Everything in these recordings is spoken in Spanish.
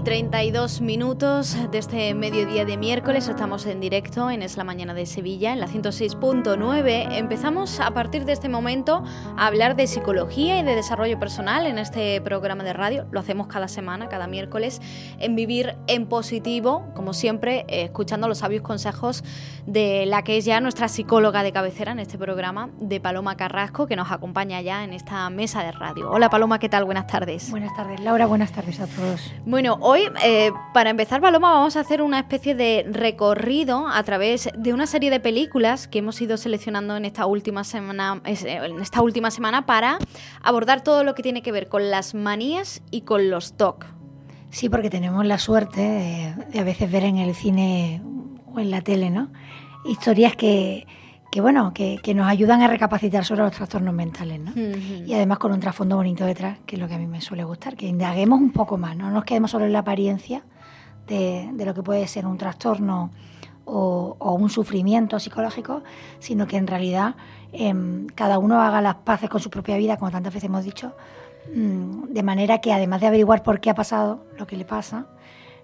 32 minutos de este mediodía de miércoles. Estamos en directo en Es la Mañana de Sevilla, en la 106.9. Empezamos a partir de este momento a hablar de psicología y de desarrollo personal en este programa de radio. Lo hacemos cada semana, cada miércoles, en Vivir en Positivo, como siempre, eh, escuchando los sabios consejos de la que es ya nuestra psicóloga de cabecera en este programa, de Paloma Carrasco, que nos acompaña ya en esta mesa de radio. Hola Paloma, ¿qué tal? Buenas tardes. Buenas tardes, Laura. Buenas tardes a todos. Bueno, hoy eh, para empezar, Paloma, vamos a hacer una especie de recorrido a través de una serie de películas que hemos ido seleccionando en esta última semana, en esta última semana para abordar todo lo que tiene que ver con las manías y con los TOC. Sí, porque tenemos la suerte de, a veces ver en el cine o en la tele, ¿no? Historias que, que bueno, que, nos ayudan a recapacitar sobre los trastornos mentales, ¿no? Y además con un trasfondo bonito detrás, que es lo que a mí me suele gustar, que indaguemos un poco más, no nos quedemos solo en la apariencia de, lo que puede ser un trastorno o, un sufrimiento psicológico, sino que en realidad em, cada uno haga las paces con su propia vida, como tantas veces hemos dicho, mm, de manera que además de averiguar por qué ha pasado lo que le pasa,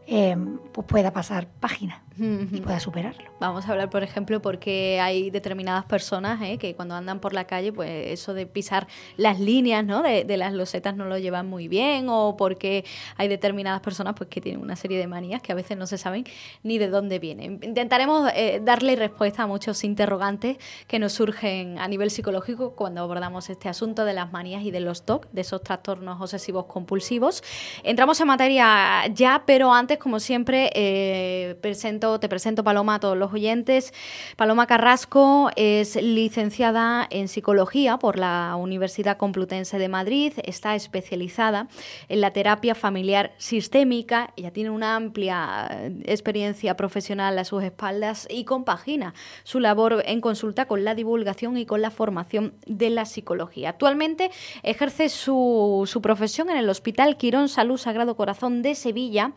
em, pues pueda pasar página y pueda superarlo. Vamos a hablar, por ejemplo, porque hay determinadas personas ¿eh? que cuando andan por la calle, pues eso de pisar las líneas ¿no? de, las losetas no lo llevan muy bien, o porque hay determinadas personas pues que tienen una serie de manías que a veces no se saben ni de dónde vienen. Intentaremos eh, darle respuesta a muchos interrogantes que nos surgen a nivel psicológico cuando abordamos este asunto de las manías y de los TOC, de esos trastornos obsesivos compulsivos. Entramos en materia ya, pero antes, como siempre, eh, presento te presento Paloma a todos los oyentes. Paloma Carrasco es licenciada en psicología por la Universidad Complutense de Madrid, está especializada en la terapia familiar sistémica, ella tiene una amplia experiencia profesional a sus espaldas y compagina su labor en consulta con la divulgación y con la formación de la psicología. Actualmente ejerce su, su profesión en el Hospital Quirón Salud Sagrado Corazón de Sevilla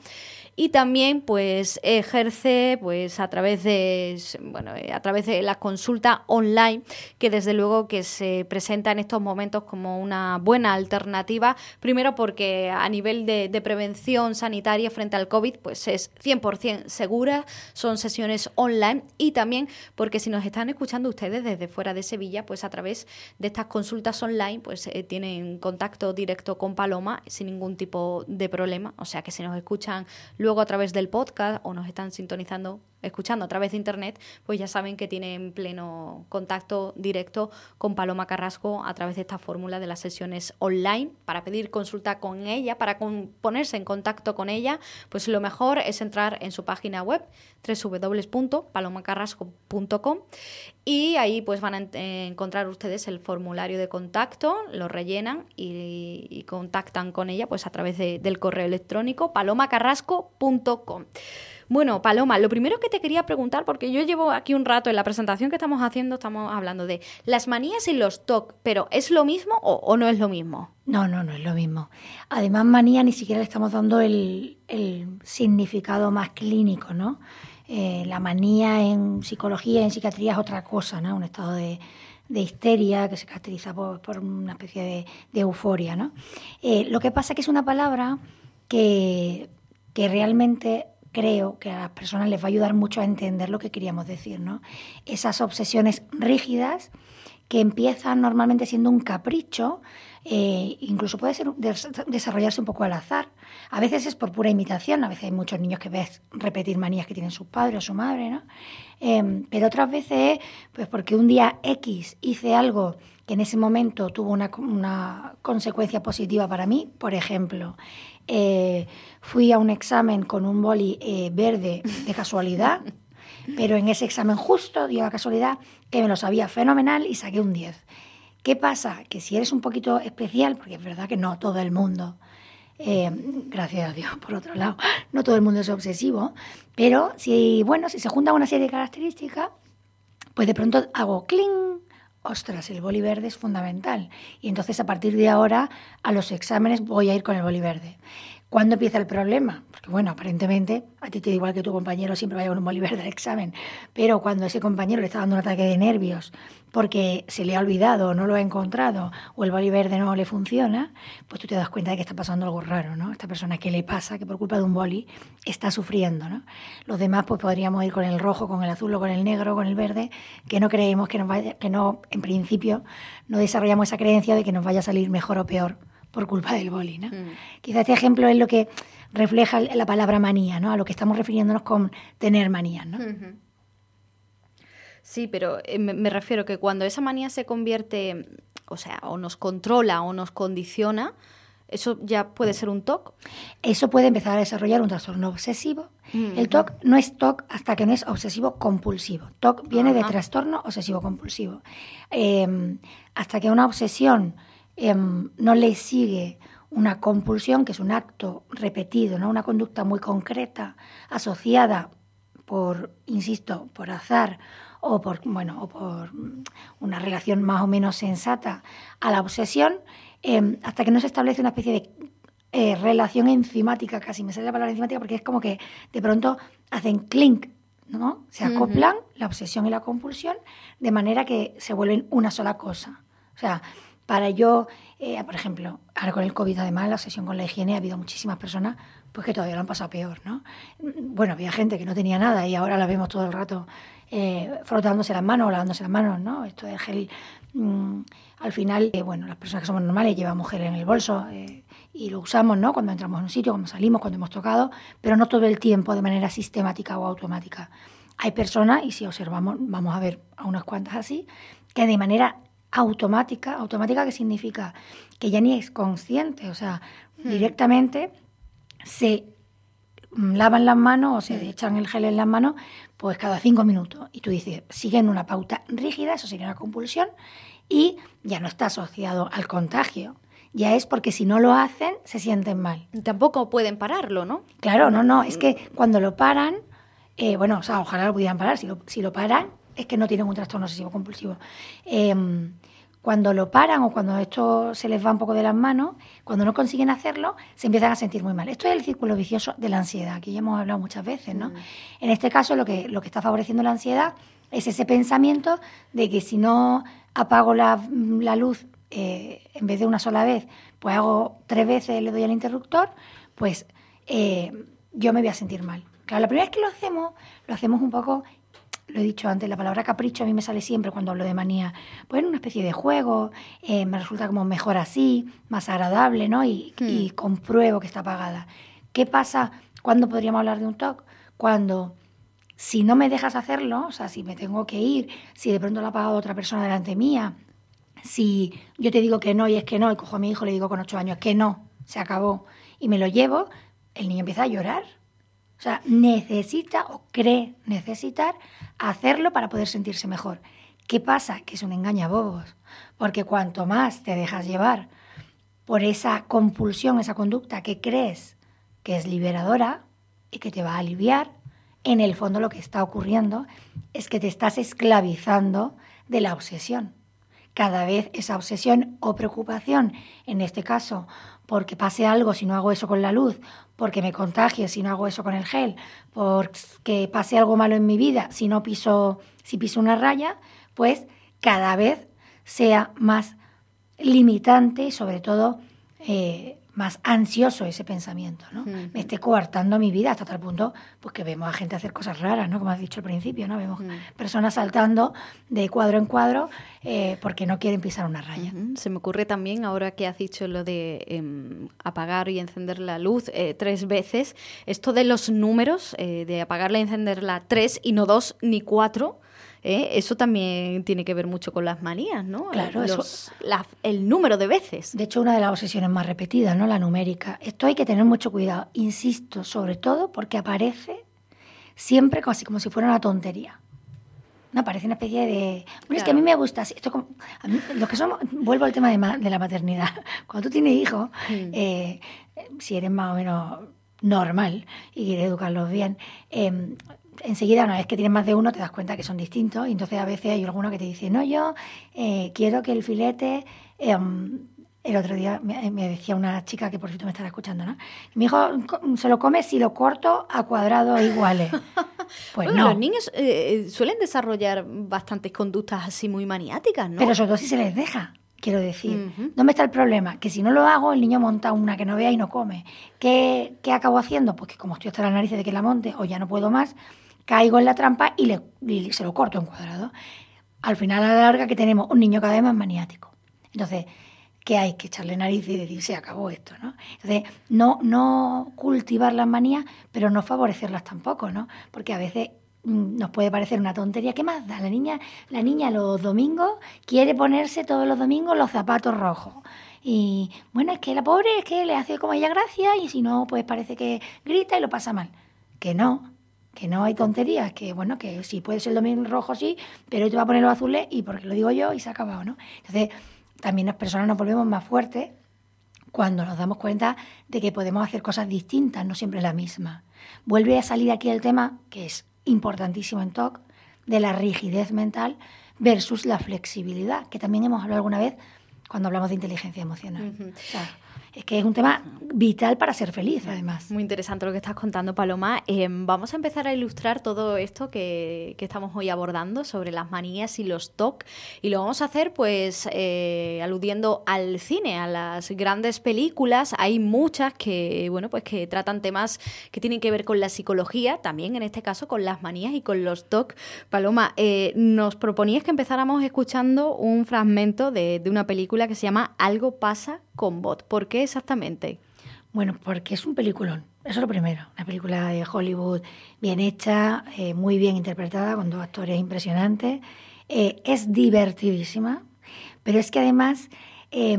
y también pues ejerce pues a través de bueno eh, a través de la consulta online que desde luego que se presenta en estos momentos como una buena alternativa. Primero porque a nivel de, prevención sanitaria frente al covid pues es 100% segura son sesiones online y también porque si nos están escuchando ustedes desde fuera de Sevilla pues a través de estas consultas online pues eh, tienen contacto directo con Paloma sin ningún tipo de problema. O sea que si nos escuchan luego a través del podcast o nos están sintonizando escuchando a través de internet, pues ya saben que tienen pleno contacto directo con Paloma Carrasco a través de esta fórmula de las sesiones online. Para pedir consulta con ella, para ponerse en contacto con ella, pues lo mejor es entrar en su página web www.palomacarrasco.com y ahí pues van a encontrar ustedes el formulario de contacto, lo rellenan y, contactan con ella pues a través del correo electrónico palomacarrasco.com. Bueno, Paloma, lo primero que te quería preguntar, porque yo llevo aquí un rato en la presentación que estamos haciendo, estamos hablando de las manías y los TOC, pero ¿es lo mismo o, no es lo mismo? No, no, no es lo mismo. Además, manía ni siquiera le estamos dando el, significado más clínico, ¿no? Eh, la manía en psicología, en psiquiatría es otra cosa, ¿no? Un estado de, histeria que se caracteriza por, una especie de, euforia, ¿no? Eh, lo que pasa es que es una palabra que, que realmente creo que a las personas les va a ayudar mucho a entender lo que queríamos decir, ¿no? Esas obsesiones rígidas que empiezan normalmente siendo un capricho, eh, incluso puede ser desarrollarse un poco al azar. A veces es por pura imitación, a veces hay muchos niños que ves repetir manías que tienen su padre o su madre, ¿no? Em, pero otras veces pues porque un día X hice algo que en ese momento tuvo una consecuencia positiva para mí, por ejemplo, eh, fui a un examen con un boli eh, verde de casualidad, pero en ese examen justo dio la casualidad que me lo sabía fenomenal y saqué un 10. ¿Qué pasa? Que si eres un poquito especial, porque es verdad que no todo el mundo Eh, gracias a Dios, por otro lado, no todo el mundo es obsesivo, pero si, bueno, si se juntan una serie de características, pues de pronto hago cling, ostras, el boli verde es fundamental. Y entonces a partir de ahora a los exámenes voy a ir con el boli verde. ¿Cuándo empieza el problema? Porque, bueno, aparentemente a ti te da igual que tu compañero siempre vaya con un bolívar del examen, pero cuando ese compañero le está dando un ataque de nervios porque se le ha olvidado o no lo ha encontrado o el boli verde no le funciona, pues tú te das cuenta de que está pasando algo raro, ¿no? Esta persona, ¿qué le pasa? Que por culpa de un boli está sufriendo, ¿no? Los demás, pues podríamos ir con el rojo, con el azul o con el negro, con el verde, que no creemos que nos vaya, que no, en principio, no desarrollamos esa creencia de que nos vaya a salir mejor o peor por culpa del boli. ¿no? Mm. Quizá este ejemplo es lo que refleja la palabra manía, ¿no? a lo que estamos refiriéndonos con tener manía. ¿no? Sí, pero eh, me, refiero que cuando esa manía se convierte, o sea, o nos controla o nos condiciona, ¿Eso ya puede ser un TOC? Eso puede empezar a desarrollar un trastorno obsesivo. Mm, el TOC no es TOC hasta que no es obsesivo compulsivo. TOC viene de trastorno obsesivo compulsivo. Em, hasta que una obsesión Em, no le sigue una compulsión, que es un acto repetido, ¿no? una conducta muy concreta, asociada por, insisto, por azar o por, bueno, o por una relación más o menos sensata a la obsesión, em, hasta que no se establece una especie de eh, relación enzimática, casi me sale la palabra enzimática porque es como que de pronto hacen clink, ¿no? Se acoplan la obsesión y la compulsión de manera que se vuelven una sola cosa. O sea, para yo, eh, por ejemplo, ahora con el COVID además, la obsesión con la higiene, ha habido muchísimas personas pues que todavía lo han pasado peor, ¿no? Bueno, había gente que no tenía nada y ahora la vemos todo el rato eh, frotándose las manos o lavándose las manos, ¿no? Esto del gel, mm, al final, eh, bueno, las personas que somos normales llevamos gel en el bolso y lo usamos, ¿no? Cuando entramos en un sitio, cuando salimos, cuando hemos tocado, pero no todo el tiempo de manera sistemática o automática. Hay personas, y si observamos, vamos a ver a unas cuantas así, que de manera automática, automática que significa que ya ni es consciente, o sea, hmm. directamente se lavan las manos o se hmm. echan el gel en las manos pues cada cinco minutos. Y tú dices, siguen una pauta rígida, eso sería una compulsión, y ya no está asociado al contagio. Ya es porque si no lo hacen, se sienten mal. Tampoco pueden pararlo, ¿no? Claro, no, no. Es que cuando lo paran, eh, bueno, o sea, ojalá lo pudieran parar. Si lo, si lo paran, es que no tienen un trastorno obsesivo compulsivo. Em, cuando lo paran o cuando esto se les va un poco de las manos, cuando no consiguen hacerlo, se empiezan a sentir muy mal. Esto es el círculo vicioso de la ansiedad, que ya hemos hablado muchas veces, ¿no? Mm. En este caso, lo que, lo que está favoreciendo la ansiedad es ese pensamiento de que si no apago la, luz eh, en vez de una sola vez, pues hago tres veces, le doy al interruptor, pues eh, yo me voy a sentir mal. Claro, la primera vez que lo hacemos, lo hacemos un poco lo he dicho antes, la palabra capricho a mí me sale siempre cuando hablo de manía. Pues en una especie de juego, eh, me resulta como mejor así, más agradable, ¿no? Y, y, hmm. compruebo que está apagada. ¿Qué pasa? ¿Cuándo podríamos hablar de un TOC? Cuando, si no me dejas hacerlo, o sea, si me tengo que ir, si de pronto lo ha pagado otra persona delante mía, si yo te digo que no y es que no, y cojo a mi hijo y le digo con ocho años que no, se acabó, y me lo llevo, el niño empieza a llorar o sea, necesita o cree necesitar hacerlo para poder sentirse mejor. ¿Qué pasa? Que es un engaña bobos. Porque cuanto más te dejas llevar por esa compulsión, esa conducta que crees que es liberadora y que te va a aliviar, en el fondo lo que está ocurriendo es que te estás esclavizando de la obsesión. Cada vez esa obsesión o preocupación, en este caso, porque pase algo si no hago eso con la luz, porque me contagie si no hago eso con el gel, porque pase algo malo en mi vida si no piso, si piso una raya, pues cada vez sea más limitante y sobre todo eh, más ansioso ese pensamiento, ¿no? Me esté coartando mi vida hasta tal punto pues que vemos a gente hacer cosas raras, ¿no? Como has dicho al principio, ¿no? Vemos personas saltando de cuadro en cuadro eh, porque no quieren pisar una raya. Se me ocurre también, ahora que has dicho lo de em, apagar y encender la luz eh, tres veces, esto de los números, eh, de apagarla y encenderla tres y no dos ni cuatro, ¿eh? eso también tiene que ver mucho con las manías, ¿no? Claro, eso... el número de veces. De hecho, una de las obsesiones más repetidas, ¿no? La numérica. Esto hay que tener mucho cuidado, insisto, sobre todo porque aparece siempre casi como si fuera una tontería. No, parece una especie de... Bueno, es que a mí me gusta. Esto como, a mí, los que somos... Vuelvo al tema de, ma- de la maternidad. Cuando tú tienes hijos, eh, si eres más o menos normal y quieres educarlos bien, eh, enseguida, una vez que tienes más de uno, te das cuenta que son distintos. Y entonces a veces hay alguno que te dice, no, yo eh, quiero que el filete... eh, el otro día me, me decía una chica que por cierto me estará escuchando, ¿no? Mi hijo se lo come si lo corto a cuadrados iguales. Pues Bueno, no. Los niños eh, suelen desarrollar bastantes conductas así muy maniáticas, ¿no? Pero sobre todo si se les deja, quiero decir. ¿Dónde está el problema? Que si no lo hago, el niño monta una que no vea y no come. ¿Qué, qué acabo haciendo? Pues que como estoy hasta la nariz de que la monte o ya no puedo más, caigo en la trampa y, le, se lo corto en cuadrado. Al final, a la larga, que tenemos un niño cada vez más maniático. Entonces, ¿qué hay? Que echarle nariz y decir, se acabó esto, ¿no? Entonces, no, no cultivar las manías, pero no favorecerlas tampoco, ¿no? Porque a veces mm, nos puede parecer una tontería. ¿Qué más da? La niña, la niña los domingos quiere ponerse todos los domingos los zapatos rojos. Y bueno, es que la pobre es que le hace como ella gracia y si no, pues parece que grita y lo pasa mal. Que no, que no hay tonterías, que bueno, que sí puede ser el domingo rojo, sí, pero hoy te va a poner los azules y porque lo digo yo y se ha acabado, ¿no? Entonces, también las personas nos volvemos más fuertes cuando nos damos cuenta de que podemos hacer cosas distintas, no siempre la misma. Vuelve a salir aquí el tema, que es importantísimo en TOC, de la rigidez mental versus la flexibilidad, que también hemos hablado alguna vez cuando hablamos de inteligencia emocional. Ujú. O sea, es que es un tema vital para ser feliz, además. Muy interesante lo que estás contando, Paloma. Eh, vamos a empezar a ilustrar todo esto que, que estamos hoy abordando sobre las manías y los TOC. Y lo vamos a hacer, pues, eh, aludiendo al cine, a las grandes películas. Hay muchas que, bueno, pues que tratan temas que tienen que ver con la psicología, también en este caso con las manías y con los TOC. Paloma, eh, nos proponías que empezáramos escuchando un fragmento de, de una película que se llama Algo pasa con Bot. ¿Por qué exactamente? Bueno, porque es un peliculón. Eso es lo primero. Una película de Hollywood bien hecha, eh, muy bien interpretada, con dos actores impresionantes. Eh, es divertidísima, pero es que además eh,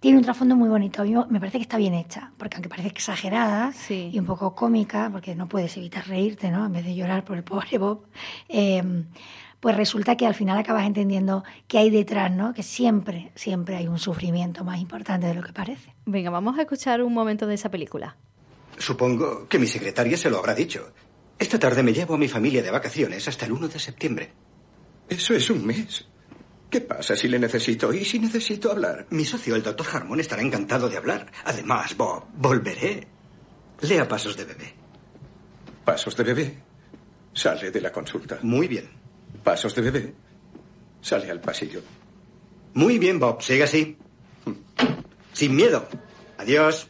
tiene un trasfondo muy bonito. A mí me parece que está bien hecha, porque aunque parece exagerada Sí. y un poco cómica, porque no puedes evitar reírte, ¿no? En vez de llorar por el pobre Bob. eh, pues resulta que al final acabas entendiendo qué hay detrás, ¿no? Que siempre, siempre hay un sufrimiento más importante de lo que parece. Venga, vamos a escuchar un momento de esa película. Supongo que mi secretaria se lo habrá dicho. Esta tarde me llevo a mi familia de vacaciones hasta el 1 de septiembre. Eso es un mes. ¿Qué pasa si le necesito y si necesito hablar? Mi socio, el doctor Harmon, estará encantado de hablar. Además, Bob, volveré. Lea pasos de bebé. Pasos de bebé. Sale de la consulta. Muy bien. Pasos de bebé. Sale al pasillo. Muy bien, Bob. Siga así. Sin miedo. Adiós.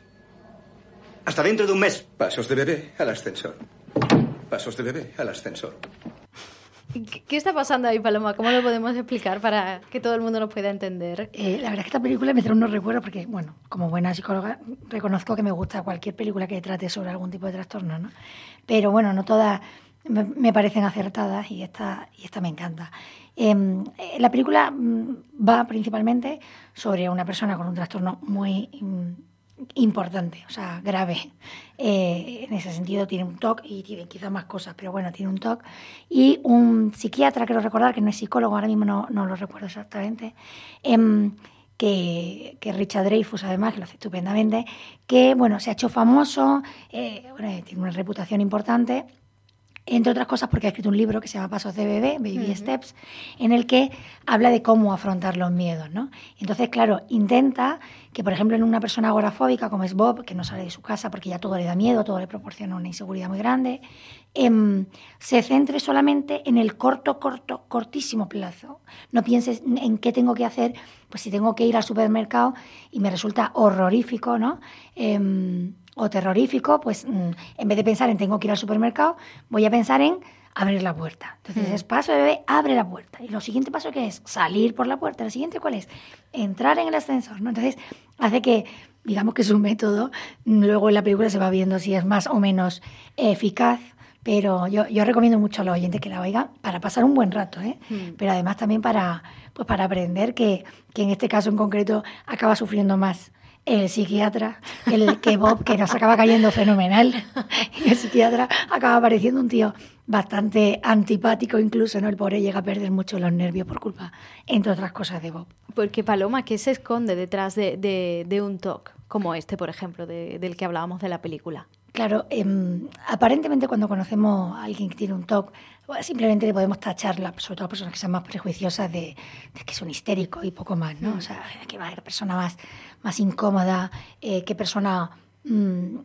Hasta dentro de un mes. Pasos de bebé al ascensor. Pasos de bebé al ascensor. ¿Qué está pasando ahí, Paloma? ¿Cómo lo podemos explicar para que todo el mundo nos pueda entender? Eh, la verdad es que esta película me trae unos recuerdos porque, bueno, como buena psicóloga, reconozco que me gusta cualquier película que trate sobre algún tipo de trastorno, ¿no? Pero bueno, no todas me, parecen acertadas y esta, y esta me encanta. Eh, eh, la película mm, va principalmente sobre una persona con un trastorno muy mm, importante, o sea, grave. Eh, en ese sentido tiene un TOC y tiene quizás más cosas, pero bueno, tiene un TOC. Y un psiquiatra, creo recordar, que no es psicólogo, ahora mismo no, no lo recuerdo exactamente, em, que, que Richard Dreyfus, además, que lo hace estupendamente, que, bueno, se ha hecho famoso, eh, bueno, tiene una reputación importante, entre otras cosas porque ha escrito un libro que se llama Pasos de Bebé, Baby Steps, en el que habla de cómo afrontar los miedos, ¿no? Entonces, claro, intenta que, por ejemplo, en una persona agorafóbica como es Bob, que no sale de su casa porque ya todo le da miedo, todo le proporciona una inseguridad muy grande, em, se centre solamente en el corto, corto, cortísimo plazo. No pienses en qué tengo que hacer, pues si tengo que ir al supermercado y me resulta horrorífico, ¿no? Em, o terrorífico, pues mm, en vez de pensar en tengo que ir al supermercado, voy a pensar en abrir la puerta. Entonces, es paso de bebé, abre la puerta. Y lo siguiente paso que es salir por la puerta. El siguiente cuál es? Entrar en el ascensor, ¿no? Entonces, hace que, digamos que su método, mm, luego en la película se va viendo si es más o menos eficaz. Pero yo, yo recomiendo mucho a los oyentes que la oigan para pasar un buen rato, ¿eh? Pero además también para, pues para aprender que, que en este caso en concreto acaba sufriendo más el psiquiatra, el que Bob, que nos acaba cayendo fenomenal, y el psiquiatra acaba pareciendo un tío bastante antipático incluso, ¿no? El pobre llega a perder mucho los nervios por culpa, entre otras cosas, de Bob. Porque Paloma, ¿qué se esconde detrás de, un talk como este, por ejemplo, del que hablábamos de la película? Claro, em, aparentemente cuando conocemos a alguien que tiene un TOC, simplemente le podemos tacharla, sobre todo a personas que sean más prejuiciosas, de, que son histéricos y poco más, ¿no? O sea, que va a haber persona más, más incómoda, eh, qué persona... Mm,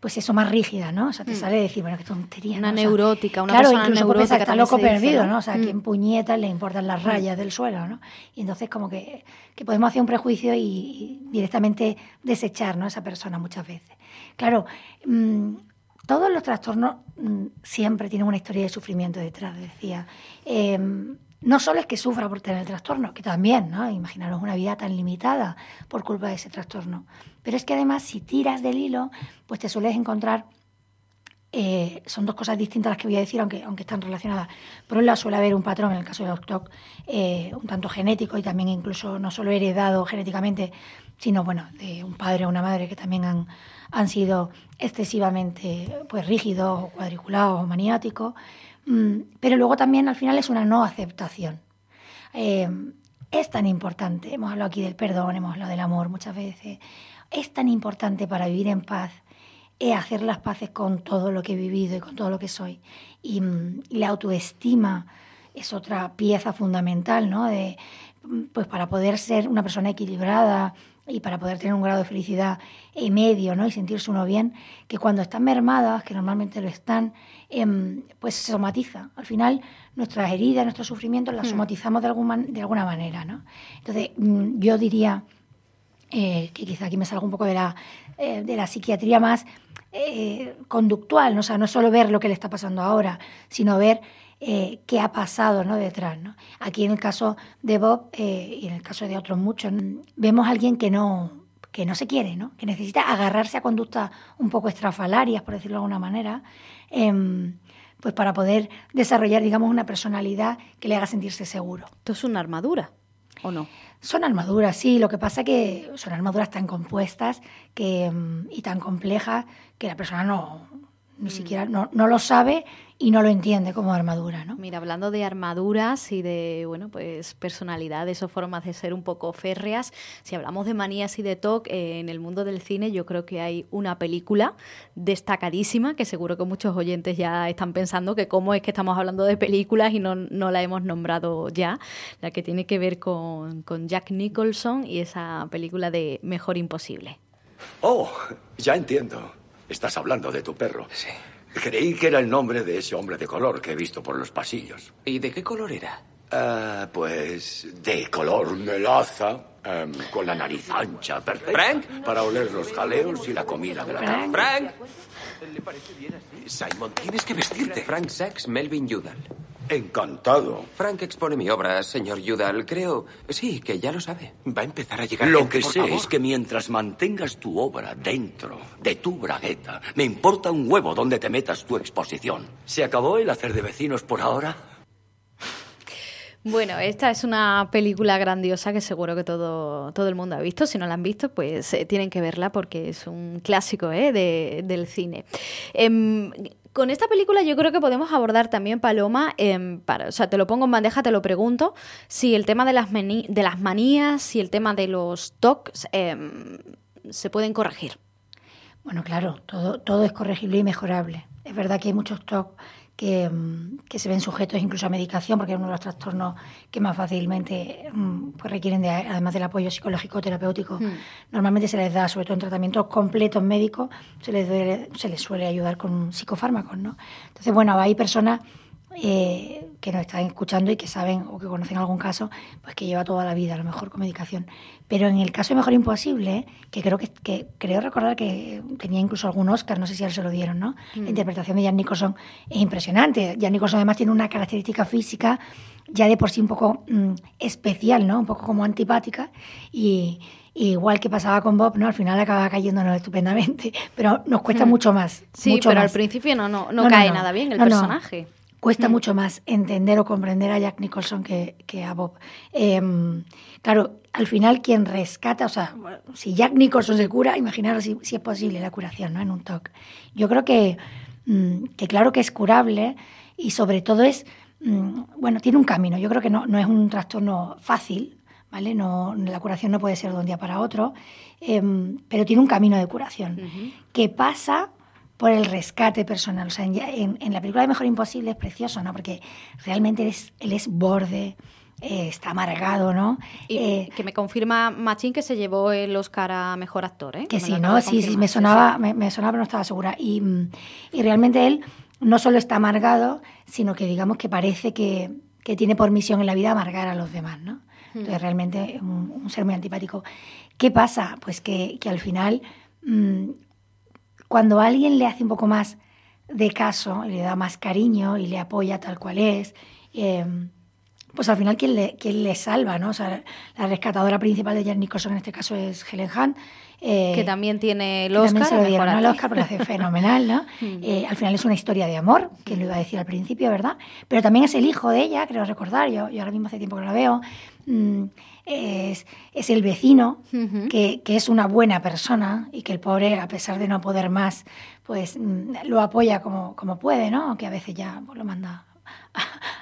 pues eso, más rígida, ¿no? O sea, te mm. sale decir, bueno, qué tontería. Una neurótica, una claro, persona neurótica. que está loco perdido, ¿no? O sea, que en mm. puñetas le importan las rayas del suelo, ¿no? Y entonces como que, que podemos hacer un prejuicio y, directamente desechar, ¿no? A esa persona muchas veces. Claro, mm, todos los trastornos siempre tienen una historia de sufrimiento detrás, decía. Em, no solo es que sufra por tener el trastorno, que también, ¿no? Imaginaros una vida tan limitada por culpa de ese trastorno. Pero es que además, si tiras del hilo, pues te sueles encontrar. Eh, son dos cosas distintas las que voy a decir, aunque, aunque están relacionadas. Por un lado, suele haber un patrón, en el caso de los TOC, eh, un tanto genético y también incluso no solo heredado genéticamente, sino bueno, de un padre o una madre que también han, han sido excesivamente pues, rígidos o cuadriculados o maniáticos. Mm, pero luego también al final es una no aceptación. Eh, es tan importante, hemos hablado aquí del perdón, hemos hablado del amor muchas veces, es tan importante para vivir en paz es hacer las paces con todo lo que he vivido y con todo lo que soy. Y, mm, la autoestima es otra pieza fundamental, ¿no? De, pues para poder ser una persona equilibrada, y para poder tener un grado de felicidad en medio ¿no? y sentirse uno bien, que cuando están mermadas, que normalmente lo están, em, pues se somatiza. Al final, nuestras heridas, nuestros sufrimientos las hmm. somatizamos de, algún de alguna manera. ¿no? Entonces, mm, yo diría eh, que quizá aquí me salga un poco de la, eh, de la psiquiatría más eh, conductual, ¿no? o sea, no solo ver lo que le está pasando ahora, sino ver eh, qué ha pasado ¿no? detrás. ¿no? Aquí en el caso de Bob eh, y en el caso de otros muchos, vemos a alguien que no, que no se quiere, ¿no? que necesita agarrarse a conductas un poco estrafalarias, por decirlo de alguna manera, em, pues para poder desarrollar, digamos, una personalidad que le haga sentirse seguro. ¿Esto es una armadura o no? Son armaduras, sí. Lo que pasa es que son armaduras tan compuestas que, em, y tan complejas que la persona no, ni mm. siquiera no, no lo sabe y no lo entiende como armadura, ¿no? Mira, hablando de armaduras y de, bueno, pues personalidades o formas de ser un poco férreas, si hablamos de manías y de TOC, eh, en el mundo del cine yo creo que hay una película destacadísima que seguro que muchos oyentes ya están pensando que cómo es que estamos hablando de películas y no, no la hemos nombrado ya, la que tiene que ver con, con Jack Nicholson y esa película de Mejor Imposible. Oh, ya entiendo. Estás hablando de tu perro. Sí. Creí que era el nombre de ese hombre de color que he visto por los pasillos. ¿Y de qué color era? Ah, pues de color melaza, em, con la nariz ancha, perfecta. ¿Frank? Para oler los jaleos y la comida de la tarde. ¿Frank? Simon, tienes que vestirte. Frank Sachs, Melvin Udall. Encantado. Frank expone mi obra, señor Udall. Creo, sí, que ya lo sabe. Va a empezar a llegar. Lo que sé es que mientras mantengas tu obra dentro de tu bragueta, me importa un huevo donde te metas tu exposición. ¿Se acabó el hacer de vecinos por ahora? Bueno, esta es una película grandiosa que seguro que todo, todo el mundo ha visto. Si no la han visto, pues eh, tienen que verla porque es un clásico ¿eh? de, del cine. Em, con esta película yo creo que podemos abordar también, Paloma, em, para, o sea, te lo pongo en bandeja, te lo pregunto, si el tema de las, de las manías, si el tema de los TOCs em, se pueden corregir. Bueno, claro, todo, todo es corregible y mejorable. Es verdad que hay muchos TOC Mm, que, se ven sujetos incluso a medicación, porque es uno de los trastornos que más fácilmente mm, pues requieren, de, además del apoyo psicológico terapéutico, hmm. normalmente se les da, sobre todo en tratamientos completos médicos, se les, se les suele ayudar con psicofármacos. ¿no? Entonces, bueno, hay personas eh, que nos están escuchando y que saben o que conocen algún caso, pues que lleva toda la vida, a lo mejor con medicación. Pero en el caso de Mejor Imposible, que creo que, que creo recordar que tenía incluso algún Oscar, no sé si él se lo dieron, ¿no? La mm. interpretación de Jan Nicholson es impresionante. Jan Nicholson además tiene una característica física ya de por sí un poco mm, especial, ¿no? Un poco como antipática y, igual que pasaba con Bob, ¿no? Al final acaba cayéndonos estupendamente, pero nos cuesta mm. mucho más. Sí, pero al principio no, no, no, cae nada bien el personaje. Cuesta mucho más entender o comprender a Jack Nicholson que, que a Bob. Em, claro, al final quien rescata, o sea, si Jack Nicholson se cura, imaginaros si, si es posible la curación ¿no? en un TOC. Yo creo que, mm, que claro que es curable y sobre todo es, mm, bueno, tiene un camino. Yo creo que no, no es un trastorno fácil, ¿vale? No, la curación no puede ser de un día para otro, em, pero tiene un camino de curación que pasa por el rescate personal. O sea, en, en, la película de Mejor Imposible es precioso, ¿no? Porque realmente él es, él es borde, eh, está amargado, ¿no? Y Eh, que me confirma Machín que se llevó el Oscar a Mejor Actor, ¿eh? que me sí, ¿no? Sí, sí, me sonaba, Me, me sonaba, pero no estaba segura. Y, mm, y realmente él no solo está amargado, sino que digamos que parece que, que tiene por misión en la vida amargar a los demás, ¿no? Entonces realmente un, un ser muy antipático. ¿Qué pasa? Pues que, que al final, mm, cuando alguien le hace un poco más de caso y le da más cariño y le apoya tal cual es, eh, pues al final quien le, quien le salva, ¿no? O sea, la rescatadora principal de Jack Nicholson en este caso es Helen Hunt. eh, Que también tiene el que también Oscar. se lo dieron al Actriz. Oscar porque lo hace fenomenal, ¿no? Eh, al final es una historia de amor, que lo iba a decir al principio, ¿verdad? Pero también es el hijo de ella, creo recordar, yo, yo ahora mismo hace tiempo que no la veo. Mm, es, es el vecino, que, que es una buena persona y que el pobre, a pesar de no poder más, pues mm, lo apoya como, como puede, ¿no? Aunque a veces ya pues, lo manda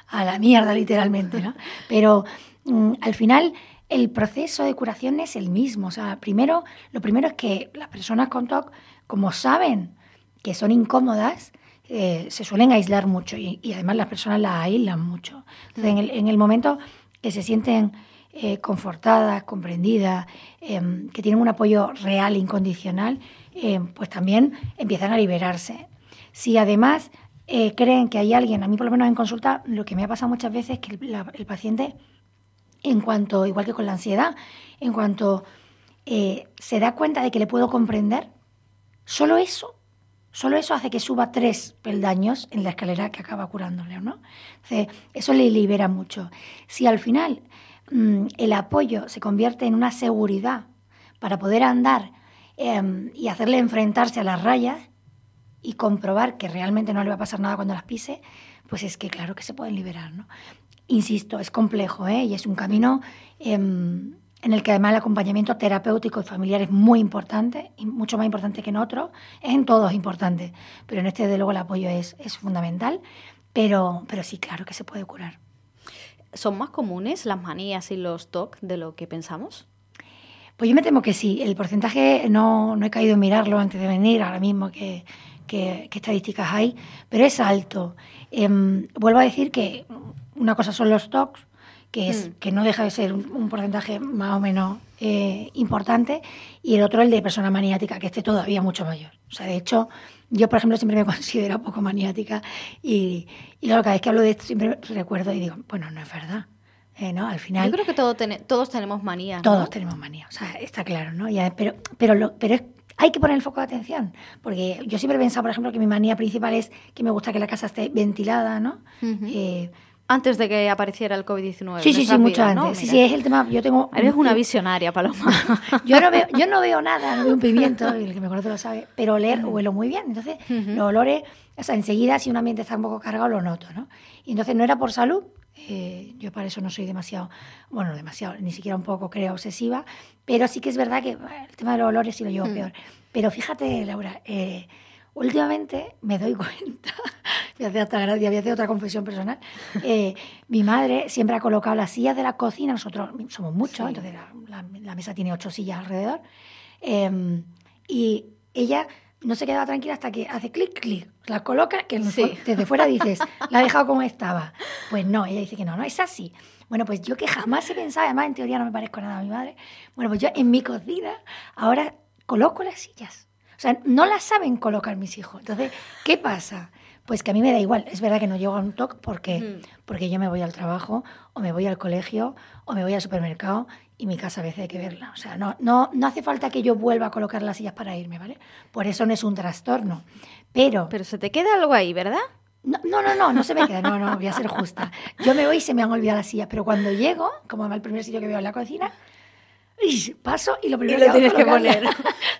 a la mierda, literalmente, ¿no? Pero mm, al final el proceso de curación es el mismo. O sea, primero, lo primero es que las personas con TOC, como saben que son incómodas, eh, se suelen aislar mucho y, y además las personas las aíslan mucho. Entonces, en, el, en el momento que se sienten eh, confortadas, comprendidas, em, que tienen un apoyo real, incondicional, em, pues también empiezan a liberarse. Si además eh, creen que hay alguien, a mí por lo menos en consulta, lo que me ha pasado muchas veces es que el, el paciente, en cuanto, igual que con la ansiedad, en cuanto eh, se da cuenta de que le puedo comprender, solo eso, solo eso hace que suba tres peldaños en la escalera que acaba curándole, ¿no? Entonces, eso le libera mucho. Si al final el apoyo se convierte en una seguridad para poder andar em, y hacerle enfrentarse a las rayas, y comprobar que realmente no le va a pasar nada cuando las pise, pues es que claro que se pueden liberar, ¿no? Insisto, es complejo, ¿eh? Y es un camino em, en el que además el acompañamiento terapéutico y familiar es muy importante, y mucho más importante que en otros, es en todos importante, pero en este desde luego el apoyo es, es fundamental, pero, pero sí, claro que se puede curar. ¿Son más comunes las manías y los TOC de lo que pensamos? Pues yo me temo que sí. El porcentaje no, no he caído en mirarlo antes de venir, ahora mismo que, que- que estadísticas hay, pero es alto. Em, vuelvo a decir que una cosa son los TOCs, que, es, que no deja de ser un, un porcentaje más o menos eh, importante, y el otro el de persona maniática, que esté todavía mucho mayor. O sea, de hecho, yo, por ejemplo, siempre me considero poco maniática y, y claro, cada vez que hablo de esto siempre recuerdo y digo, bueno, no es verdad. Eh, ¿no? Al final... Yo creo que todo tene- todos tenemos manías. ¿no? Todos tenemos manía, o sea, está claro, ¿no? Ya, pero pero, lo- pero es- hay que poner el foco de atención, porque yo siempre he pensado, por ejemplo, que mi manía principal es que me gusta que la casa esté ventilada, ¿no? Eh, Antes de que apareciera el COVID-19. sí, sí, sí, mucho vidas, ¿no? antes. Sí, sí, es el tema. Yo tengo. Eres una visionaria, Paloma. Yo no veo, yo no veo nada, no veo un pimiento, el que me conoce lo sabe, pero oler huelo muy bien. Entonces, los olores, o sea, enseguida si un ambiente está un poco cargado lo noto, ¿no? Y entonces no era por salud, eh, yo para eso no soy demasiado, bueno, demasiado, ni siquiera un poco creo obsesiva, pero sí que es verdad que bueno, el tema de los olores sí lo llevo peor. Pero fíjate, Laura, eh, últimamente me doy cuenta, me hace hasta gracia, voy a hacer otra confesión personal, eh, mi madre siempre ha colocado las sillas de la cocina, nosotros somos muchos, entonces la, la- la mesa tiene ocho sillas alrededor, eh, y ella no se quedaba tranquila hasta que hace clic, clic, la coloca, que Sí. desde fuera dices, la ha dejado como estaba. Pues no, ella dice que no, no, es así. Bueno, pues yo que jamás he pensado, además en teoría no me parezco nada a mi madre, bueno, pues yo en mi cocina ahora coloco las sillas. O sea, no las saben colocar mis hijos. Entonces, ¿qué pasa? Pues que a mí me da igual. Es verdad que no llego a un TOC porque, porque yo me voy al trabajo, o me voy al colegio, o me voy al supermercado, y mi casa a veces hay que verla. O sea, no, no, no hace falta que yo vuelva a colocar las sillas para irme, ¿vale? Por eso no es un trastorno. Pero, Pero se te queda algo ahí, ¿verdad? no, no, no, no, no se me queda, no, no, voy a ser justa. Yo me voy y se me han olvidado las sillas, pero cuando llego, como es el primer sitio que veo en la cocina, y paso y lo primero Y lo que hago tienes es que poner. O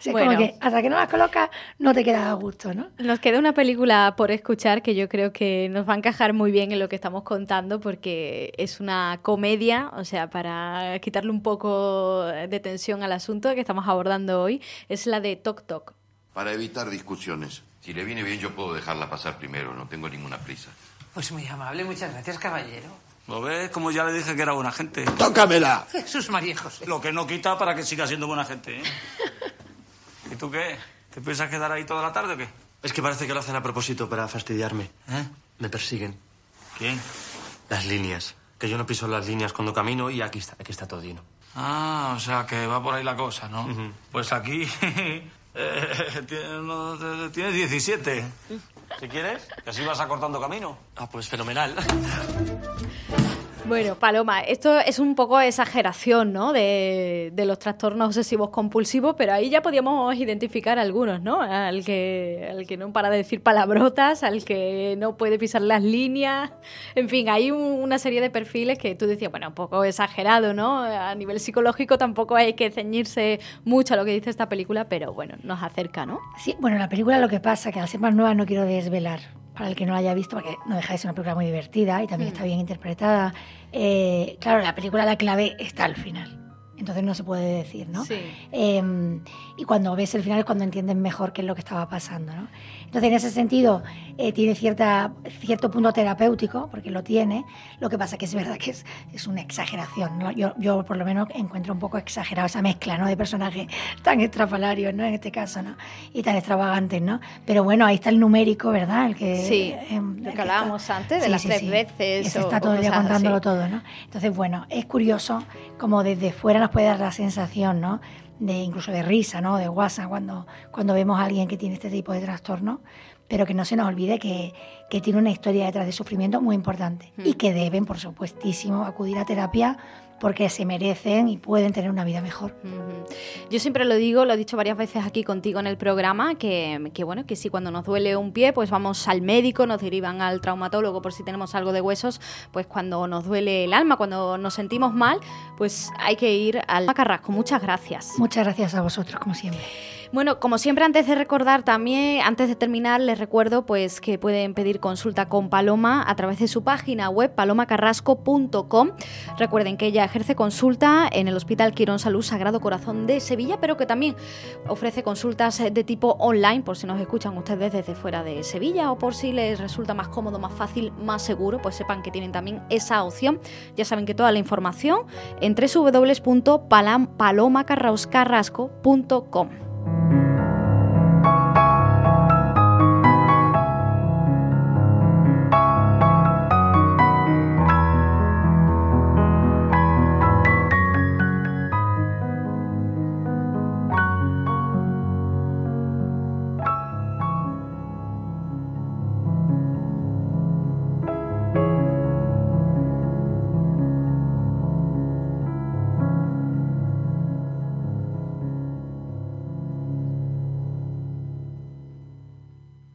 sea, Bueno. como que hasta que no las colocas no te queda a gusto, ¿no? Nos queda una película por escuchar que yo creo que nos va a encajar muy bien en lo que estamos contando porque es una comedia, o sea, para quitarle un poco de tensión al asunto que estamos abordando hoy, es la de Tok Tok. Para evitar discusiones. Si le viene bien, yo puedo dejarla pasar primero. No tengo ninguna prisa. Pues muy amable, muchas gracias, caballero. ¿Lo ves? Como ya le dije que era buena gente. ¡Tócamela! Jesús María José. Lo que no quita para que siga siendo buena gente, ¿eh? ¿Y tú qué? ¿Te piensas quedar ahí toda la tarde o qué? Es que parece que lo hacen a propósito para fastidiarme. ¿Eh? Me persiguen. ¿Quién? Las líneas. Que yo no piso las líneas cuando camino y aquí está, aquí está todo lleno. Ah, o sea que va por ahí la cosa, ¿no? Pues aquí eh, tiene- no, te- tienes 17. Si quieres, que así vas acortando camino. Ah, pues fenomenal. Bueno, Paloma, esto es un poco exageración, ¿no? De, los trastornos obsesivos compulsivos, pero ahí ya podíamos identificar algunos, ¿no? Al que, al que no para de decir palabrotas, al que no puede pisar las líneas, en fin, hay un- una serie de perfiles que tú decías, bueno, un poco exagerado, ¿no? A nivel psicológico tampoco hay que ceñirse mucho a lo que dice esta película, pero bueno, nos acerca, ¿no? Sí, bueno, la película lo que pasa, que al ser más nueva no quiero desvelar para el que no la haya visto, porque no deja de ser una película muy divertida y también está bien interpretada. Eh, claro, la película la clave está al final. Entonces no se puede decir, ¿no? Sí. Eh, y cuando ves el final es cuando entiendes mejor qué es lo que estaba pasando, ¿no? Entonces, en ese sentido, eh, tiene cierta, cierto punto terapéutico, porque lo tiene. Lo que pasa que es verdad que es, es una exageración, ¿no? Yo, yo, por lo menos, encuentro un poco exagerado esa mezcla, ¿no? De personajes tan estrafalarios, ¿no? En este caso, ¿no? Y tan extravagantes, ¿no? Pero bueno, ahí está el numérico, ¿verdad? El que, Sí, em, lo que hablábamos antes, de Sí, las sí, tres veces Ese o- está todo el día contándolo todo, ¿no? Entonces, bueno, es curioso como desde fuera nos puede dar la sensación, ¿no? De incluso de risa, ¿no? De guasa cuando, cuando vemos a alguien que tiene este tipo de trastorno, pero que no se nos olvide que, que tiene una historia detrás de sufrimiento muy importante y que deben, por supuestísimo, acudir a terapia porque se merecen y pueden tener una vida mejor. Yo siempre lo digo, lo he dicho varias veces aquí contigo en el programa, que, que bueno, que si cuando nos duele un pie, pues vamos al médico, nos derivan al traumatólogo por si tenemos algo de huesos, pues cuando nos duele el alma, cuando nos sentimos mal, pues hay que ir al Carrasco. Muchas gracias. Muchas gracias a vosotros, como siempre. Bueno, como siempre, antes de recordar también, antes de terminar, les recuerdo pues que pueden pedir consulta con Paloma a través de su página web palomacarrasco.com. Recuerden que ella ejerce consulta en el Hospital Quirón Salud Sagrado Corazón de Sevilla, pero que también ofrece consultas de tipo online por si nos escuchan ustedes desde fuera de Sevilla o por si les resulta más cómodo, más fácil, más seguro, pues sepan que tienen también esa opción. Ya saben que toda la información en www.palomacarrasco.com.